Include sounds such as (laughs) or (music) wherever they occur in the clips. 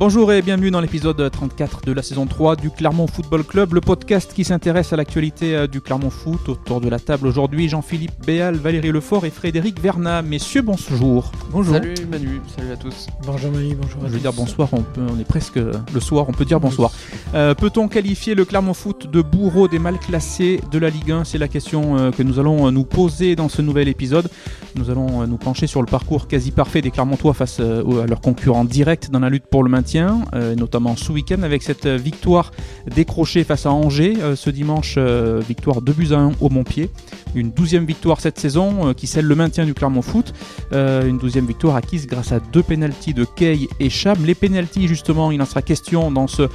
Bonjour et bienvenue dans l'épisode 34 de la saison 3 du Clermont Football Club, le podcast qui s'intéresse à l'actualité euh, du Clermont Foot. Autour de la table aujourd'hui, Jean-Philippe Béal, Valérie Lefort et Frédéric Vernat. Messieurs, bonjour. Bonjour. Salut Manu, salut à tous. Bonjour Manu, bonjour à Je veux tous. dire bonsoir, on, peut- on est presque le soir, on peut dire bonsoir. Euh, Peut-on qualifier le Clermont Foot de bourreau des mal classés de la Ligue 1 C'est la question euh, que nous allons euh, nous poser dans ce nouvel épisode. Nous allons euh, nous pencher sur le parcours quasi parfait des Clermontois face euh, à leurs concurrents directs dans la lutte pour le maintien, euh, notamment ce week-end avec cette euh, victoire décrochée face à Angers euh, ce dimanche, victoire 2 buts à 1 au Montpied. Une douzième victoire cette saison qui scelle le maintien du Clermont Foot. Une douzième victoire acquise grâce à deux pénalties de Kay et Cham. Les pénalties, justement, il en sera question dans ce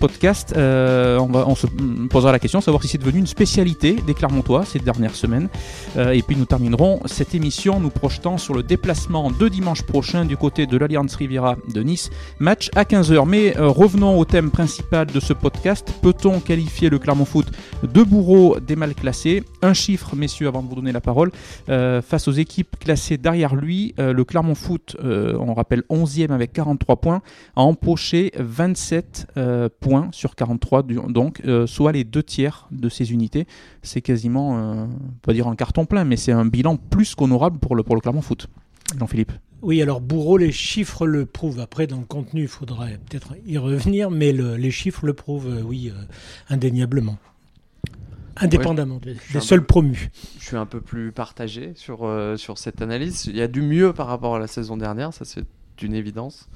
podcast. On, va, on se posera la question, savoir si c'est devenu une spécialité des Clermontois ces dernières semaines. Et puis nous terminerons cette émission nous projetant sur le déplacement de dimanche prochain du côté de l'Alliance Riviera de Nice. Match à 15h. Mais euh, revenons au thème principal de ce podcast. Peut-on qualifier le Clermont Foot de bourreau des mal classés? Un chiffre, messieurs, avant de vous donner la parole. Euh, face aux équipes classées derrière lui, euh, le Clermont Foot, on rappelle 11e avec 43 points, a empoché 27 euh, points sur 43, du- donc soit les deux tiers de ses unités. C'est quasiment, on pas dire un carton plein, mais c'est un bilan plus qu'honorable pour le, pour le Clermont Foot. Jean-Philippe. Oui, alors Bourreau, les chiffres le prouvent. Après, dans le contenu, il faudrait peut-être y revenir, mais le- les chiffres le prouvent, euh, oui, euh, indéniablement. Indépendamment des, seuls peu- promus. Je suis un peu plus partagé sur, euh, sur cette analyse. Il y a du mieux par rapport à la saison dernière, ça c'est une évidence.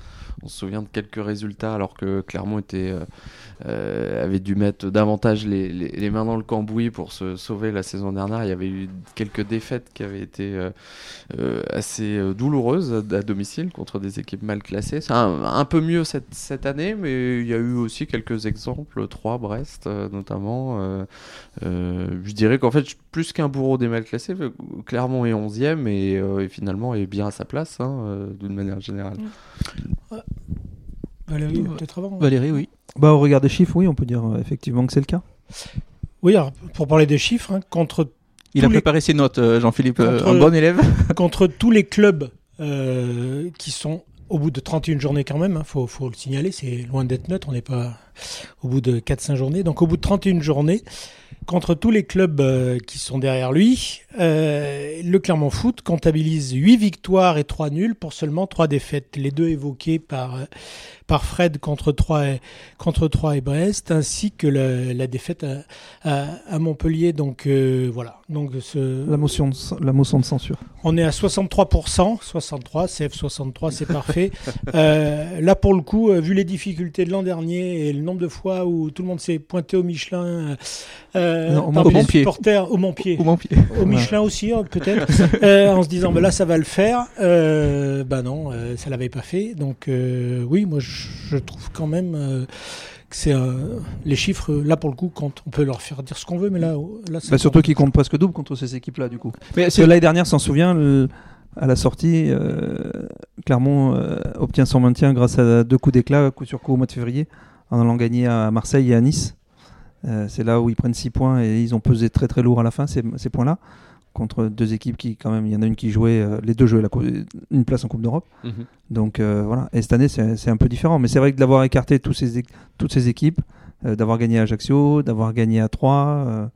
On se souvient de quelques résultats alors que Clermont était, euh, euh, avait dû mettre davantage les, mains dans le cambouis pour se sauver la saison dernière. Il y avait eu quelques défaites qui avaient été euh, assez douloureuses à, domicile contre des équipes mal classées. C'est un, peu mieux cette, année, mais il y a eu aussi quelques exemples, 3 Brest notamment. je dirais qu'en fait, plus qu'un bourreau des mal classés, Clermont est 11e et, finalement est bien à sa place, hein, d'une manière générale. Valérie, Ouais. peut-être avant. Valérie, oui. Bah, au regard des chiffres, oui, on peut dire euh, effectivement que c'est le cas. Oui, alors, pour parler des chiffres, hein, contre, Il a les- préparé ses notes, euh, Jean-Philippe, euh, un bon élève. (laughs) contre tous les clubs euh, qui sont au bout de 31 journées quand même, il faut, faut le signaler, c'est loin d'être neutre, on n'est pas au bout de 4-5 journées. Donc au bout de 31 journées, contre tous les clubs euh, qui sont derrière lui, euh, le Clermont Foot comptabilise 8 victoires et 3 nuls pour seulement 3 défaites. Les deux évoqués par, euh, par Fred contre 3 et, contre 3 et Brest, ainsi que la, la défaite à, à, à Montpellier. Donc euh, voilà. Donc ce, La motion de, la motion de censure. on est à 63%, 63, CF63, c'est parfait. (laughs) Euh, là, pour le coup, euh, vu les difficultés de l'an dernier et le nombre de fois où tout le monde s'est pointé au Michelin, euh, Non, au les Montpied. supporters, au Montpied, Au Montpied. au Michelin aussi, hein, peut-être, (laughs) euh, en se disant, bah là, ça va le faire. Euh, bah non, euh, ça l'avait pas fait. Donc, euh, oui, moi, je, je trouve quand même euh, que c'est euh, les chiffres, là, pour le coup, comptent. On peut leur faire dire ce qu'on veut, mais là, là ça Bah, surtout compte. qu'ils comptent presque double contre ces équipes-là, du coup. Mais c'est l'année dernière, s'en souvient, le- à la sortie, euh, Clermont euh, obtient son maintien grâce à deux coups d'éclat, coup sur coup au mois de février, en allant gagner à Marseille et à Nice. Euh, c'est là où ils prennent 6 points et ils ont pesé très très lourd à la fin, ces, ces points-là. Contre deux équipes qui, quand même, il y en a une qui jouait, euh, les deux jouaient la une place en Coupe d'Europe. Donc euh, voilà, et cette année c'est un peu différent. Mais c'est vrai que d'avoir écarté tous ces, é- toutes ces équipes, d'avoir gagné à Ajaccio, d'avoir gagné à Troyes, euh,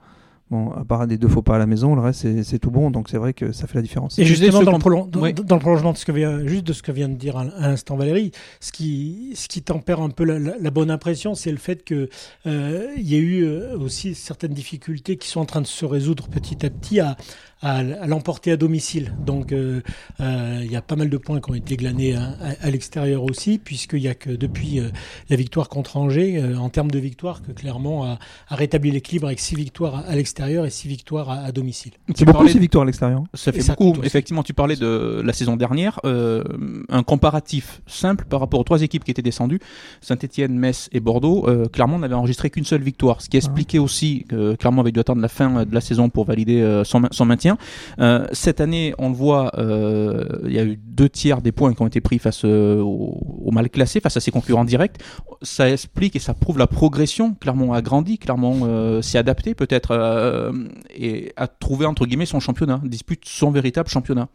bon, à part des deux faux pas à la maison, le reste c'est- tout bon. Donc c'est vrai que ça fait la différence. Et justement, dans le, qu'on- prolon- dans, Oui. dans le prolongement de ce que vient, juste de ce que vient de dire à, à l'instant Valérie, ce qui, ce qui tempère un peu la, la- la bonne impression, c'est le fait que euh, il y a eu euh, aussi certaines difficultés qui sont en train de se résoudre petit à petit à, à, à l'emporter à domicile. Donc, euh, euh, il y a pas mal de points qui ont été glanés à, à- à l'extérieur aussi, puisqu'il y a que depuis euh, la victoire contre Angers, euh, en termes de victoire, que Clermont a, a rétabli l'équilibre avec six victoires à, l'extérieur et six victoires à, à domicile. C'est beaucoup parlais- ces victoires à l'extérieur. Ça fait ça beaucoup. Effectivement, tu parlais de la saison dernière. euh, un comparatif simple par rapport aux trois équipes qui étaient descendues Saint-Etienne, Metz et Bordeaux. Euh, Clermont n'avait enregistré qu'une seule victoire, ce qui expliquait aussi que Clermont avait dû attendre la fin de la saison pour valider euh, son maintien. Euh, cette année, on le voit, euh, il y a eu deux tiers des points qui ont été pris face euh, aux, mal classés, face à ses concurrents directs. Ça explique et ça prouve la progression. Clermont a grandi, Clermont s'est adapté peut-être et a trouvé entre guillemets son championnat, dispute son véritable championnat.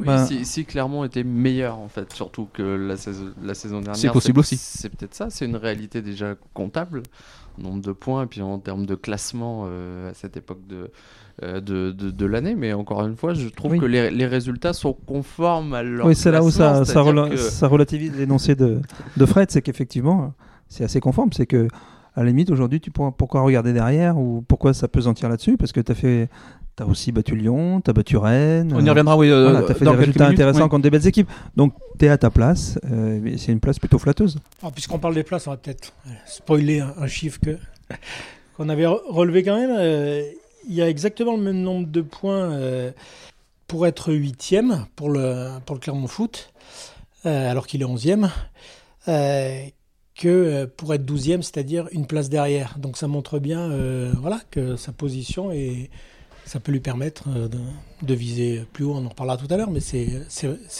Oui, Bah- si, si Clermont était meilleur en fait, surtout que la saison, la saison dernière. C'est possible aussi. C'est peut-être ça, c'est une réalité déjà comptable, nombre de points, et puis en termes de classement euh, à cette époque de, euh, de, de, de l'année. Mais encore une fois, je trouve Oui. que les, les résultats sont conformes à leur Oui, c'est là où ça, ça, c'est-à-dire rela- que- ça relativise l'énoncé de, de Fred, c'est qu'effectivement, c'est assez conforme. C'est que, à la limite, aujourd'hui, tu pourras pourquoi regarder derrière ou pourquoi ça pesantir là-dessus Parce que tu as fait. T'as aussi battu Lyon, t'as battu Rennes. On y reviendra, oui. euh, Voilà, t'as fait dans des résultats minutes, intéressants ouais. contre des belles équipes. Donc, t'es à ta place. euh, mais c'est une place plutôt flatteuse. Alors, Puisqu'on parle des places, on va peut-être euh, spoiler un, un chiffre que (laughs) qu'on avait re- relevé quand même. Euh, il y a exactement le même nombre de points euh, pour être huitième pour le, pour le Clermont Foot, euh, alors qu'il est onzième, euh, que euh, pour être douzième, c'est-à-dire une place derrière. Donc ça montre bien euh, voilà, que sa position et ça peut lui permettre euh, de, de viser plus haut. On en reparlera tout à l'heure, mais c'est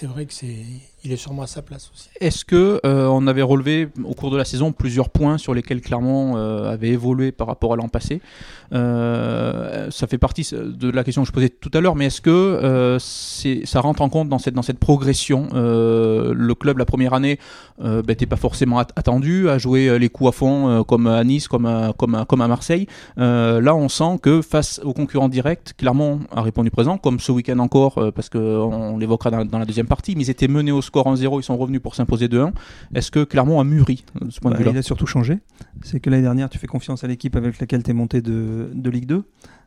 vrai que c'est il est sûrement à sa place aussi. Est-ce que euh, on avait relevé au cours de la saison plusieurs points sur lesquels Clermont euh, avait évolué par rapport à l'an passé Euh, Ça fait partie de la question que je posais tout à l'heure, mais est-ce que ça rentre en compte dans cette dans cette progression Le club la première année n'était pas forcément at- attendu à jouer les coups à fond comme à Nice, comme à, comme comme à Marseille. Là, on sent que face aux concurrents directs, Clermont a répondu présent, comme ce week-end encore, parce qu'on l'évoquera dans la deuxième partie, mais ils étaient menés au score en 0, ils sont revenus pour s'imposer 2-1. Est-ce que Clermont a mûri de ce point de Bah, vue-là il a surtout changé. C'est que l'année dernière, tu fais confiance à l'équipe avec laquelle tu es monté de, de Ligue 2.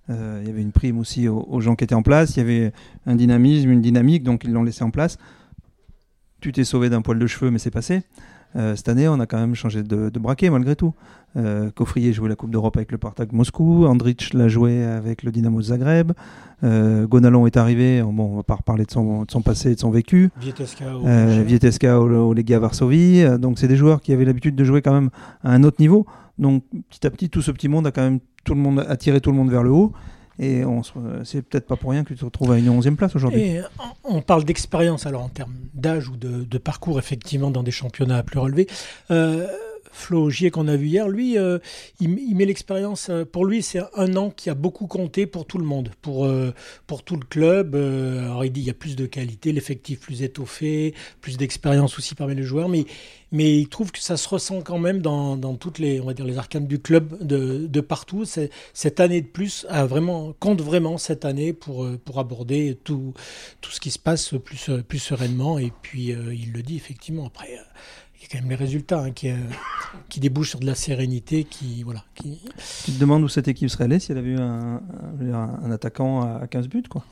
Euh, il y avait une prime aussi aux, aux gens qui étaient en place. Il y avait un dynamisme, une dynamique, donc ils l'ont laissé en place. Tu t'es sauvé d'un poil de cheveux, mais c'est passé. Euh, cette année, on a quand même changé de, de braquet malgré tout. Euh, Coffrier jouait la Coupe d'Europe avec le Spartak Moscou. Andrich l'a joué avec le Dynamo Zagreb. Euh, Gonalon est arrivé. Bon, on va pas reparler de son, de son passé et de son vécu. Vieteska au Euh, au, Legia Varsovie. Euh, Donc c'est des joueurs qui avaient l'habitude de jouer quand même à un autre niveau. Donc petit à petit, tout ce petit monde a quand même tout le monde attiré tout le monde vers le haut. Et c'est peut-être pas pour rien que tu te retrouves à une 11e place aujourd'hui. On parle d'expérience, alors en termes d'âge ou de, de parcours, effectivement, dans des championnats plus relevés. Euh, Flo Gier, qu'on a vu hier, lui, euh, il, met l'expérience. euh, pour lui, c'est un an qui a beaucoup compté pour tout le monde, pour, euh, pour tout le club. Alors, il dit il y a plus de qualité, l'effectif plus étoffé, plus d'expérience aussi parmi les joueurs, mais, mais il trouve que ça se ressent quand même dans, dans toutes les, on va dire, les arcanes du club de, de partout. Cette année de plus a vraiment, compte vraiment cette année pour, pour aborder tout, tout ce qui se passe plus, plus sereinement. Et puis, il le dit effectivement. Après, il y a quand même les résultats hein, qui, euh, qui débouchent sur de la sérénité. Qui, voilà, qui... Tu te demandes où cette équipe serait allée si elle avait eu un, un- un attaquant à 15 buts. Quoi.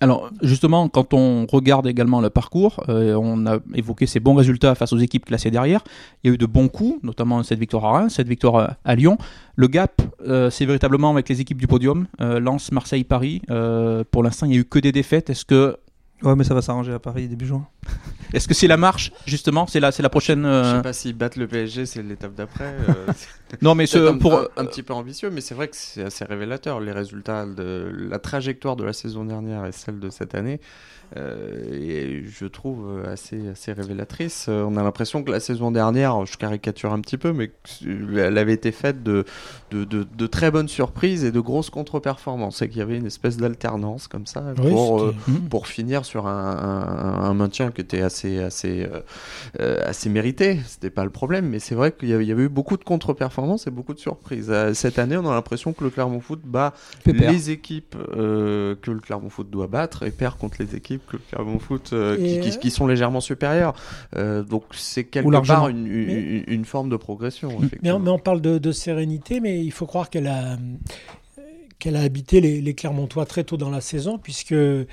Alors justement, quand on regarde également le parcours, euh, on a évoqué ces bons résultats face aux équipes classées derrière. Il y a eu de bons coups, notamment cette victoire à Reims, cette victoire à, Lyon. Le gap, euh, c'est véritablement avec les équipes du podium, euh, Lens, Marseille, Paris. Euh, pour l'instant, il n'y a eu que des défaites. Est-ce que Ouais, mais ça va s'arranger à Paris début juin. (laughs) est-ce que c'est la marche justement? C'est la, c'est la prochaine. Je euh, sais pas s'ils battent le PSG, c'est l'étape d'après. euh, (laughs) Non, mais c'est ce, un, pour un- un petit peu ambitieux, mais c'est vrai que c'est assez révélateur. Les résultats de la trajectoire de la saison dernière et celle de cette année, euh, et je trouve assez, assez révélatrice. Euh, On a l'impression que la saison dernière, je caricature un petit peu, mais elle avait été faite de, de, de- de très bonnes surprises et de grosses contre-performances, et qu'il y avait une espèce d'alternance comme ça Oui, euh, Hmm. pour finir sur un, un- un maintien qui était assez, assez, euh, euh, assez mérité. C'était pas le problème, mais c'est vrai qu'il y avait, il y avait eu beaucoup de contre-performances et beaucoup de surprises. Euh, cette année, on a l'impression que le Clermont Foot bat Pépère. les équipes euh, que le Clermont Foot doit battre et perd contre les équipes que le Clermont Foot euh, qui, Et, qui- qui sont légèrement supérieures. Euh, donc c'est quelque part une, une- Mais- une- une forme de progression. Mais on, effectivement. mais on parle de, de sérénité, mais il faut croire qu'elle a, qu'elle a habité les, Clermontois très tôt dans la saison, puisque euh,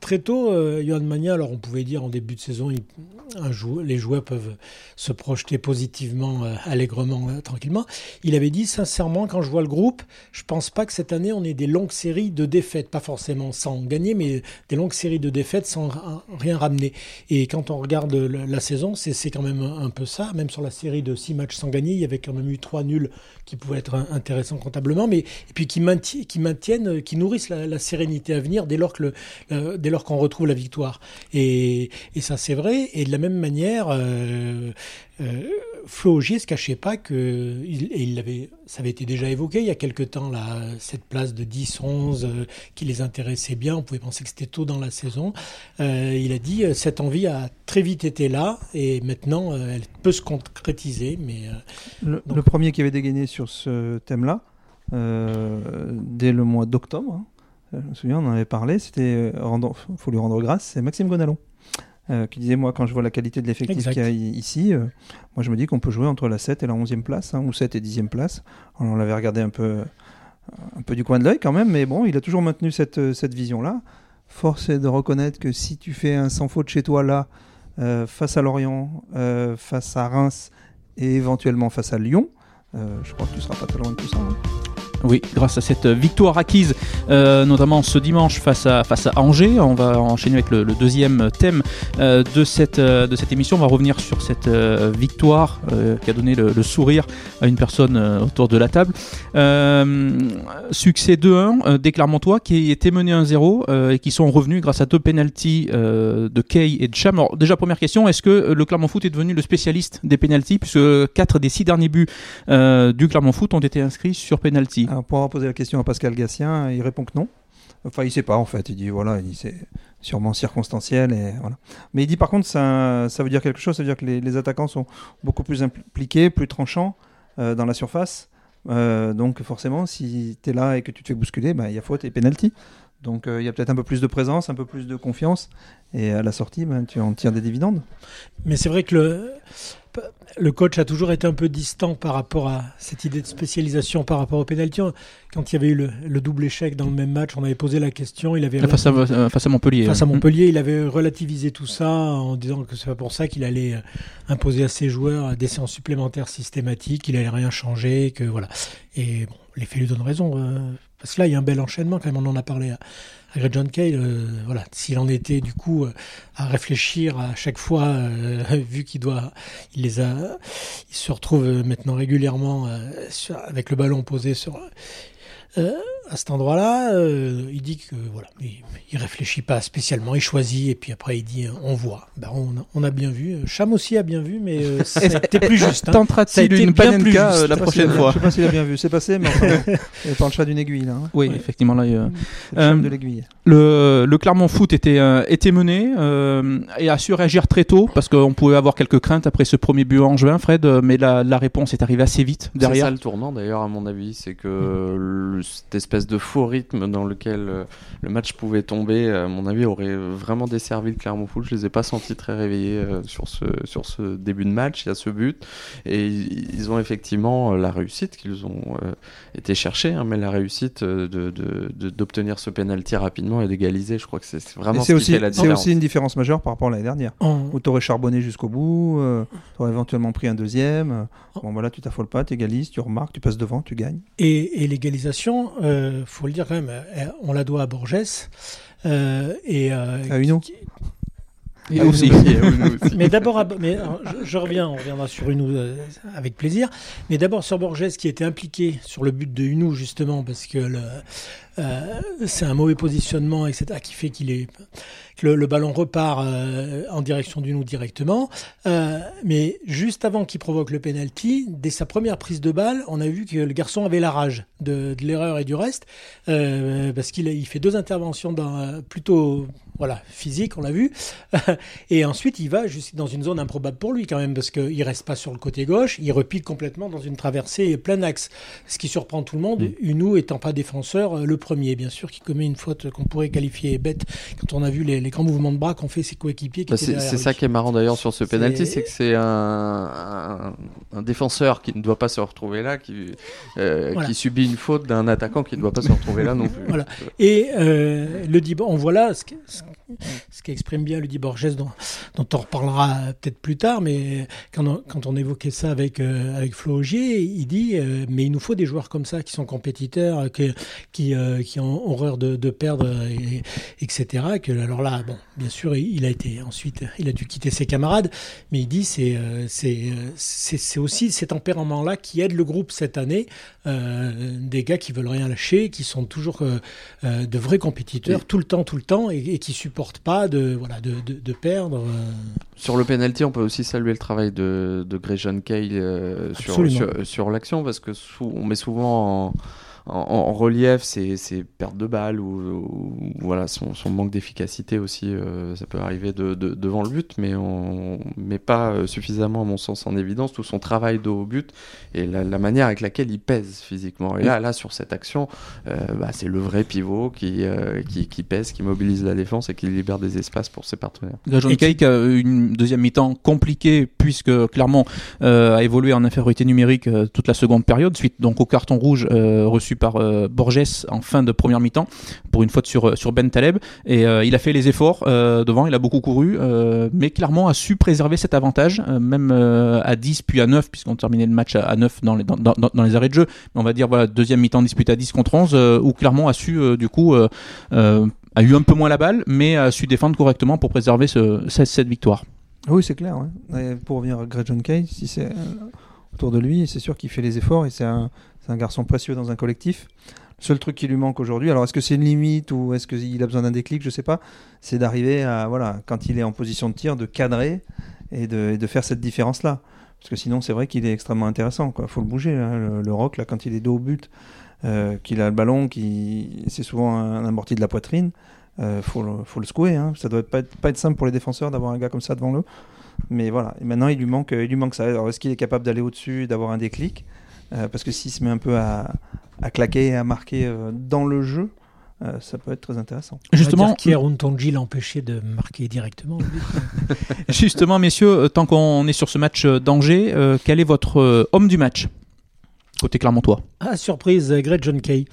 très tôt, euh, Johan Magna, alors on pouvait dire en début de saison, les joueurs peuvent se projeter positivement, euh, allègrement, euh, tranquillement. Il avait dit sincèrement, quand je vois le groupe, je pense pas que cette année on ait des longues séries de défaites, pas forcément sans gagner, mais des longues séries de défaites sans rien ramener. Et quand on regarde la, saison, c'est quand même un, peu ça. Même sur la série de six matchs sans gagner, il y avait quand même eu trois nuls qui pouvaient être intéressants comptablement, mais et puis qui maintiennent qui maintiennent, qui nourrissent la, sérénité à venir dès lors que le, dès lors qu'on retrouve la victoire. Et, et ça c'est vrai. Et de la même manière, euh, euh, Flo Augier se cachait pas que, et il avait, ça avait été déjà évoqué il y a quelque temps, là, cette place de 10-11 euh, qui les intéressait bien. On pouvait penser que c'était tôt dans la saison. Euh, il a dit cette envie a très vite été là et maintenant elle peut se concrétiser. Mais le, premier qui avait dégainé sur ce thème-là, dès le mois d'octobre, hein, je me souviens, on en avait parlé, c'était, faut lui rendre grâce, c'est Maxime Gonalon. Euh, qui disait moi quand je vois la qualité de l'effectif qu'il y a ici, euh, moi je me dis qu'on peut jouer entre la 7 et la 11e place, hein, ou 7 et 10e place. on l'avait regardé un peu, un peu du coin de l'œil quand même, mais bon, il a toujours maintenu cette, euh, cette vision-là. Force est de reconnaître que si tu fais un sans faute chez toi là, face à Lorient, face à Reims et éventuellement face à Lyon, je crois que tu seras pas très loin de tout ça. Hein. Oui, grâce à cette victoire acquise, euh, notamment ce dimanche face à, Angers. On va enchaîner avec le, deuxième thème euh, de, cette, euh, de cette émission. On va revenir sur cette victoire qui a donné le, sourire à une personne autour de la table. succès 2-1 des Clermontois qui étaient menés 1-0 et qui sont revenus grâce à deux pénalties de Kay et de Cham. Alors, déjà, première question, est-ce que le Clermont Foot est devenu le spécialiste des pénalties puisque 4 des 6 derniers buts du Clermont Foot ont été inscrits sur pénalty? Pour avoir posé la question à Pascal Gassien, il répond que non. Enfin, il sait pas en fait. Il dit voilà, il c'est sûrement circonstanciel et voilà. Mais il dit par contre ça, ça veut dire quelque chose. Ça veut dire que les, attaquants sont beaucoup plus impliqués, plus tranchants euh, dans la surface. Euh, donc forcément, si tu es là et que tu te fais bousculer, bah, il y a faute et penalty. Donc euh, il y a peut-être un peu plus de présence, un peu plus de confiance. Et à la sortie, bah, tu en tires des dividendes. Mais c'est vrai que le, le coach a toujours été un peu distant par rapport à cette idée de spécialisation par rapport au pénalty. Quand il y avait eu le, double échec dans le même match, on avait posé la question. Il avait face, à, euh, face à Montpellier. Face à Montpellier, il avait relativisé tout ça en disant que c'est pas pour ça qu'il allait euh, imposer à ses joueurs des séances supplémentaires systématiques, qu'il allait rien changer, que voilà. Et bon, les faits lui donnent raison. Euh, parce que là, il y a un bel enchaînement, quand même, on en a parlé à, John Kay. voilà, s'il en était du coup à réfléchir à chaque fois, (laughs) vu qu'il doit, il les a, il se retrouve maintenant régulièrement avec le ballon posé sur euh, à cet endroit-là, euh, il dit que voilà, il, il, réfléchit pas spécialement, il choisit et puis après il dit on voit. Ben, on, a, bien vu. Cham aussi a bien vu, mais euh, c'était plus juste. Hein. Tentera-t-il une panenka la prochaine fois Je sais pas s'il a bien vu. C'est passé, mais enfin, (laughs) il parle chat d'une aiguille là. Hein. Oui, effectivement là. Le de l'aiguille. Le, le Clermont Foot était était mené et a su réagir très tôt parce qu'on pouvait avoir quelques craintes après ce premier but en juin, Fred, mais la, la réponse est arrivée assez vite derrière. C'est ça le tournant d'ailleurs à mon avis, c'est que le cette espèce de faux rythme dans lequel euh, le match pouvait tomber, à mon avis, aurait vraiment desservi le Clermont Foot. Je les ai pas sentis très réveillés euh, sur ce, sur ce début de match. Il y a ce but. Et ils ont effectivement euh, la réussite qu'ils ont été chercher, hein, mais la réussite d'obtenir de, de, ce penalty rapidement et d'égaliser, je crois que c'est vraiment ce aussi, qui fait la différence. C'est aussi une différence majeure par rapport à l'année dernière, où tu aurais charbonné jusqu'au bout, tu aurais éventuellement pris un deuxième. Bon, voilà, tu t'affoles pas, tu égalises, tu remarques, tu passes devant, tu gagnes. Et, et l'égalisation, euh, faut le dire quand même, euh, on la doit à Borges. Euh, et, à Uno. Et (laughs) aussi. mais d'abord, mais je, reviens, on reviendra sur Uno avec plaisir. Mais d'abord sur Borges qui était impliqué sur le but de Uno justement parce que c'est un mauvais positionnement etc qui fait qu'il est que le, ballon repart euh, en direction du nous directement. Euh, mais juste avant qu'il provoque le penalty, dès sa première prise de balle, on a vu que le garçon avait la rage de, l'erreur et du reste, euh, parce qu'il il fait deux interventions dans, plutôt voilà, physique, on l'a vu. (laughs) et ensuite, il va juste dans une zone improbable pour lui quand même, parce qu'il reste pas sur le côté gauche, il repique complètement dans une traversée plein axe. Ce qui surprend tout le monde, mm. Unou étant pas défenseur, le premier, bien sûr, qui commet une faute qu'on pourrait qualifier bête quand on a vu les, les grands mouvements de bras qu'ont fait ses coéquipiers. Bah, c'est ça qui est marrant d'ailleurs sur ce penalty, c'est que c'est un, un, défenseur qui ne doit pas se retrouver là, qui, euh, qui subit une faute d'un attaquant qui ne doit pas se retrouver là non (laughs) plus. Voilà. Et euh, le dit, on voit là ce, ce qui exprime bien Ludi Borges, dont, dont on reparlera peut-être plus tard, mais quand on, quand on évoquait ça avec, euh, avec Flo Augier, il dit euh, Mais il nous faut des joueurs comme ça qui sont compétiteurs, qui, qui, euh, qui ont horreur de, de perdre, et, etc. Que, alors là, bon, bien sûr, il a été ensuite, il a dû quitter ses camarades, mais il dit c'est c'est c'est aussi ces tempéraments-là qui aident le groupe cette année, des gars qui veulent rien lâcher, qui sont toujours de vrais compétiteurs, tout le temps, tout le temps, et, et qui supportent porte pas de, voilà, de, de, perdre. Euh. Sur le penalty, on peut aussi saluer le travail de, de Grayson Kay euh, sur, sur, sur l'action parce que on met souvent en en, relief c'est perte de balle ou, voilà son, manque d'efficacité aussi euh, ça peut arriver de, devant le but mais on met pas euh, suffisamment à mon sens en évidence tout son travail de haut but et la, manière avec laquelle il pèse physiquement. Et là là sur cette action euh, bah, c'est le vrai pivot qui, qui, pèse qui mobilise la défense et qui libère des espaces pour ses partenaires. Et Cake a une deuxième mi-temps compliquée puisque clairement a évolué en infériorité numérique toute la seconde période suite donc au carton rouge reçu par euh, Borges en fin de première mi-temps pour une faute sur, sur Ben Taleb. Et euh, il a fait les efforts euh, devant, il a beaucoup couru, mais clairement a su préserver cet avantage, même à 10 puis à 9, puisqu'on terminait le match à, 9 dans les, dans, dans, les arrêts de jeu. Mais on va dire, voilà, deuxième mi-temps disputée à 10 contre 11, où clairement a su, du coup, a eu un peu moins la balle, mais a su défendre correctement pour préserver ce, cette, victoire. Oui, c'est clair. Pour revenir à Greg John Kay, si c'est autour de lui, c'est sûr qu'il fait les efforts et c'est un, c'est un garçon précieux dans un collectif. Le seul truc qui lui manque aujourd'hui, alors est-ce que c'est une limite ou est-ce qu'il a besoin d'un déclic, je sais pas, c'est d'arriver à, voilà, quand il est en position de tir, de cadrer et de, de faire cette différence-là. Parce que sinon, c'est vrai qu'il est extrêmement intéressant. Il faut le bouger. Hein, le, rock, là, quand il est dos au but, euh, qu'il a le ballon, c'est souvent un, amorti de la poitrine, il euh, faut, le, faut le secouer. Hein. Ça doit pas être, simple pour les défenseurs d'avoir un gars comme ça devant eux. Mais voilà, maintenant, il lui manque, il lui manque ça. Alors, est-ce qu'il est capable d'aller au-dessus d'avoir un déclic? Euh, parce que s'il se met un peu à, claquer et à marquer euh, dans le jeu, euh, ça peut être très intéressant. Justement, Untonji l'a empêché de marquer directement. (laughs) Justement, messieurs, tant qu'on est sur ce match d'Angers, quel est votre homme du match côté Clermontois? Ah, surprise, Greg John Kay.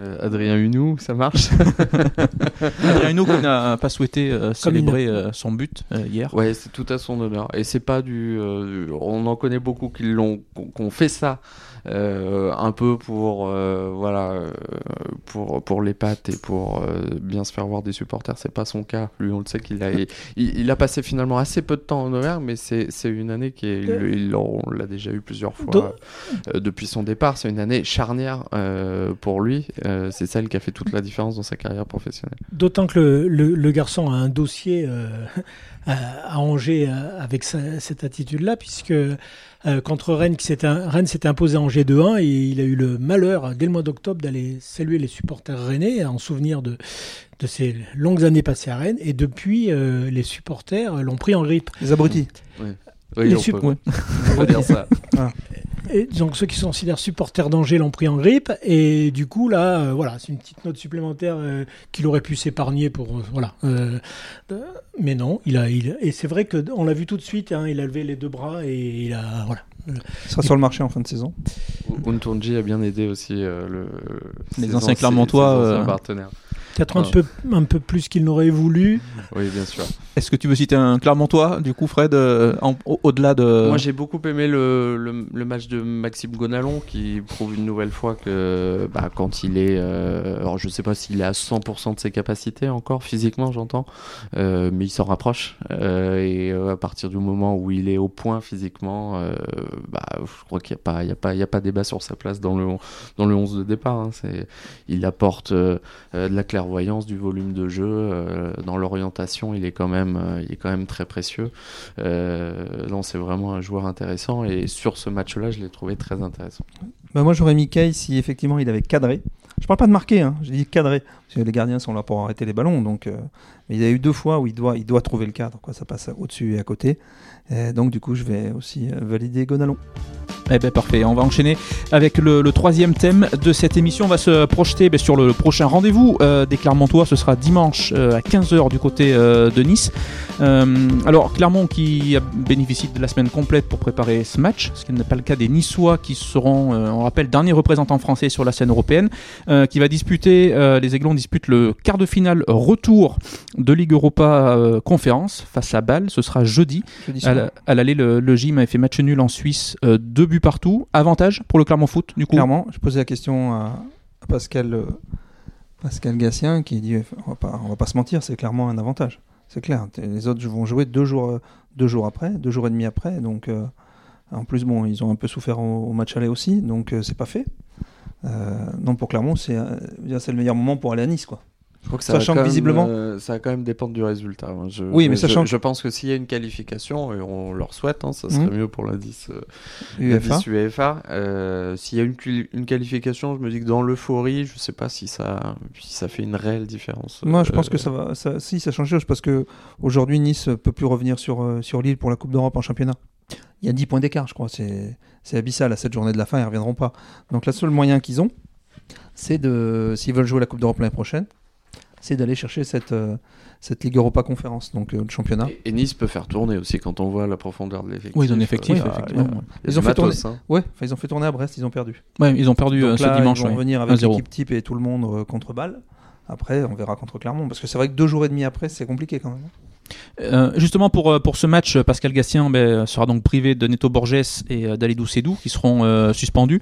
Euh, Adrien Hunou, ça marche? (laughs) Adrien Hunou qui n'a pas souhaité euh, célébrer euh, son but hier. Ouais, c'est tout à son honneur. Et c'est pas du. on en connaît beaucoup qui l'ont, qu'on fait ça euh, un peu pour euh, voilà euh, pour pour les pattes et pour bien se faire voir des supporters. C'est pas son cas. Lui on le sait qu'il a il, a passé finalement assez peu de temps en Auvergne mais c'est une année qui est il, on l'a déjà eu plusieurs fois depuis son départ. C'est une année charnière pour lui. C'est celle qui a fait toute la différence dans sa carrière professionnelle. D'autant que le, le, garçon a un dossier à Angers avec cette attitude là puisque euh, contre Rennes, qui s'est Rennes s'était imposé en G2-1 et il a eu le malheur dès le mois d'octobre d'aller saluer les supporters rennais en souvenir de, de ses longues années passées à Rennes. Et depuis, euh, les supporters l'ont pris en grippe. Les abrutis. Oui. les on, peut, dire ça. (laughs) Et donc ceux qui sont considèrent supporters d'Angers l'ont pris en grippe et du coup là euh, voilà c'est une petite note supplémentaire euh, qu'il aurait pu s'épargner pour euh, voilà mais non il a il, et c'est vrai que on l'a vu tout de suite hein, il a levé les deux bras et il a voilà il sera sur le marché en fin de saison. Untonji a bien aidé aussi le, les anciens Clermontois partenaires. Peut-être un, peu, un peu plus qu'il n'aurait voulu. Oui, bien sûr. Est-ce que tu veux citer un Clermontois, du coup, Fred, euh, au-delà de. Moi, j'ai beaucoup aimé le, le, match de Maxime Gonalon, qui prouve une nouvelle fois que bah, quand il est. Euh, alors, je ne sais pas s'il est à 100% de ses capacités encore, physiquement, j'entends, euh, mais il s'en rapproche. et à partir du moment où il est au point physiquement, bah, je crois qu'il n'y a, pas, il y a, pas, il y a pas débat sur sa place dans le, dans le 11 de départ. Hein. il apporte de la clairvoyance voyance, du volume de jeu, euh, dans l'orientation, il est quand même, euh, il est quand même très précieux. Euh, non, c'est vraiment un joueur intéressant et sur ce match-là, je l'ai trouvé très intéressant. Bah moi, j'aurais mis Kay si effectivement il avait cadré. Je parle pas de marquer, hein, je dis cadré. Parce que les gardiens sont là pour arrêter les ballons. Donc, mais il y a eu deux fois où il doit, il doit trouver le cadre. Ça passe au-dessus et à côté. donc, du coup, je vais aussi valider Gonalon. Eh ben parfait, on va enchaîner avec le, le troisième thème de cette émission. On va se projeter ben, sur le, le prochain rendez-vous euh, des Clermontois. Ce sera dimanche euh, à 15h du côté euh, de Nice. Euh, alors Clermont qui bénéficie de la semaine complète pour préparer ce match, ce qui n'est pas le cas des Niçois qui seront, euh, on rappelle, dernier représentant français sur la scène européenne, euh, qui va disputer, euh, les Aiglons disputent le quart de finale retour de Ligue Europa euh, Conférence face à Bâle. Ce sera jeudi. Jeudi À l'aller, le, le gym avait fait match nul en Suisse, euh, deux partout. Avantage pour le Clermont Foot, du coup. Clairement, je posais la question à Pascal, euh, Pascal Gatien qui dit on va pas, on va pas se mentir, c'est clairement un avantage. C'est clair. Les autres vont jouer deux jours, euh, deux jours après, deux jours et demi après. Donc, euh, en plus, bon, ils ont un peu souffert au, match aller aussi, donc euh, c'est pas fait. Euh, non, pour Clermont, euh, c'est le meilleur moment pour aller à Nice, quoi. Je crois que ça Sachant va quand même, visiblement- euh, ça va quand même dépendre du résultat. hein. Je, Oui, mais je- sachant je, pense que s'il y a une qualification, et on leur souhaite, hein, ça serait Mhm. mieux pour l'indice euh, UEFA. UEFA. euh, s'il y a une, qualification, je me dis que dans l'euphorie, je sais pas si ça, si ça fait une réelle différence. Moi, je Euh, pense que ça va. Ça, si, ça change choses parce que aujourd'hui, Nice peut plus revenir sur, euh, sur Lille pour la Coupe d'Europe en championnat. Il y a 10 points d'écart, je crois. C'est c'est abyssal. À cette journée de la fin, ils ne reviendront pas. Donc, le seul moyen qu'ils ont, c'est de. S'ils veulent jouer la Coupe d'Europe l'année prochaine, c'est d'aller chercher cette, euh, cette Ligue Europa Conférence, donc euh, le championnat. Et, et Nice peut faire tourner aussi quand on voit la profondeur de l'effectif. Oui, ils ont effectif, Euh, Oui, effectivement. ouais. Ils ont fait matos, hein. Ouais, enfin, ils ont fait tourner à Brest, ils ont perdu. Ouais, ils ont perdu euh, Donc ce là, dimanche. ils vont ouais. revenir avec 1-0. l'équipe type et tout le monde euh, contre balle. Après, on verra contre Clermont. Parce que c'est vrai que deux jours et demi après, c'est compliqué quand même. Euh, justement pour, euh, pour ce match, euh, Pascal Gatien ben, sera donc privé de Neto Borges et euh, d'Alidou Sedou qui seront euh, suspendus.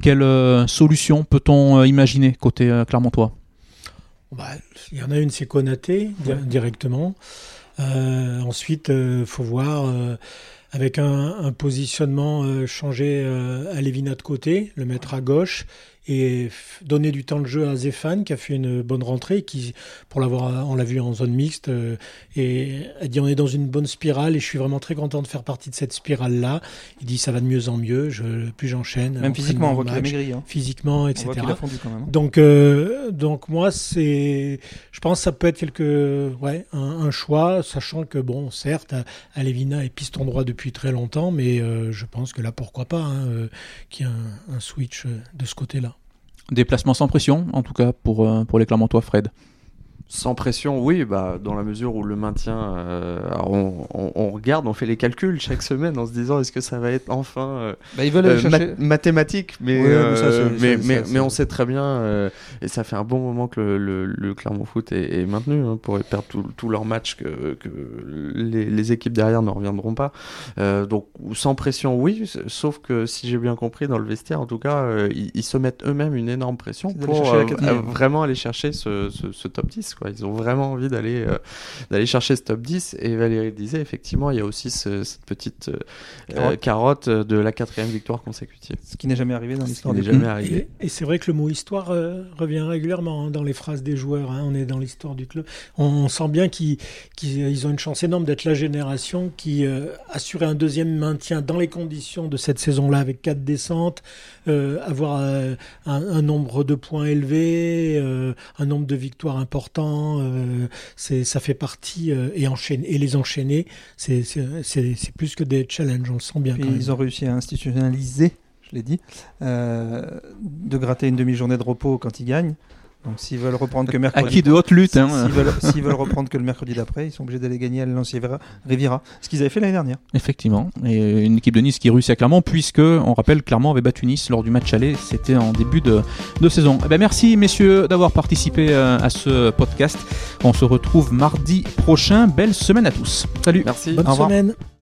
Quelle euh, solution peut-on euh, imaginer côté euh, Bah, il y en a une, c'est Konaté di- directement. Euh, ensuite, il faut voir euh, avec un, un positionnement euh, euh, à Lévina de côté, le mettre à gauche et donner du temps de jeu à Zéphane qui a fait une bonne rentrée, qui pour l'avoir, on l'a vu en zone mixte euh, et a dit on est dans une bonne spirale et je suis vraiment très content de faire partie de cette spirale là. Il dit ça va de mieux en mieux, je, plus j'enchaîne. Même physiquement, on voit qu'il a maigri. hein. physiquement, On etc. voit qu'il a fondu quand même. hein. Donc, euh, donc moi, c'est, je pense que ça peut être quelque, ouais, un, un choix, sachant que bon, certes, Alevina est piston droit depuis très longtemps, mais euh, je pense que là, pourquoi pas, hein, euh, qu'il y ait un, un switch de ce côté-là. Déplacement sans pression, en tout cas pour, euh, pour les Clermontois, Fred. Sans pression, oui, bah, dans la mesure où le maintien, euh, on, on- on regarde, on fait les calculs chaque semaine en se disant est-ce que ça va être enfin euh, Bah, ils veulent euh, chercher. mathématique, mais, Oui, mais euh, ça, mais, ça, mais, ça, mais c'est- on sait très bien, euh, et ça fait un bon moment que le, le- le Clermont Foot est, est maintenu, hein, pour perdre tous leurs matchs, que, que les, les équipes derrière ne reviendront pas. Euh, donc sans pression, oui, sauf que si j'ai bien compris, dans le vestiaire, en tout cas, ils, ils se mettent eux-mêmes une énorme pression pour vraiment aller chercher ce, ce- ce top 10. Quoi. Ils ont vraiment envie d'aller euh, d'aller chercher ce top 10. Et Valérie disait, effectivement, il y a aussi ce- cette petite euh, Carotte. euh, carotte de la quatrième victoire consécutive. Ce qui n'est jamais arrivé dans Ce qui l'histoire des jamais arrivé. Et, et c'est vrai que le mot histoire euh, revient régulièrement hein, dans les phrases des joueurs. hein. on est dans l'histoire du club. On, on sent bien qu'ils qu'ils- ils ont une chance énorme d'être la génération qui euh, assurait un deuxième maintien dans les conditions de cette saison-là avec quatre descentes, euh, avoir euh, un, un nombre de points élevé, euh, un nombre de victoires important. Euh, c'est ça fait partie euh, et enchaîner et les enchaîner, c'est plus que des challenges. On le sent bien. Quand même. ils ont réussi à institutionnaliser, je l'ai dit, euh, de gratter une demi-journée de repos quand ils gagnent. Donc s'ils veulent reprendre que mercredi, Acquis de haute lutte. s'ils hein. veulent, s'ils veulent reprendre que le mercredi d'après, ils sont obligés d'aller gagner à l'Ancien Riviera, ce qu'ils avaient fait l'année dernière. Effectivement. Et une équipe de Nice qui réussit à Clermont, puisque, on rappelle, Clermont avait battu Nice lors du match aller. C'était en début de, de saison. Eh ben, merci, messieurs, d'avoir participé euh, à ce podcast. On se retrouve mardi prochain. Belle semaine à tous. Salut. Merci. Bonne Au revoir. semaine.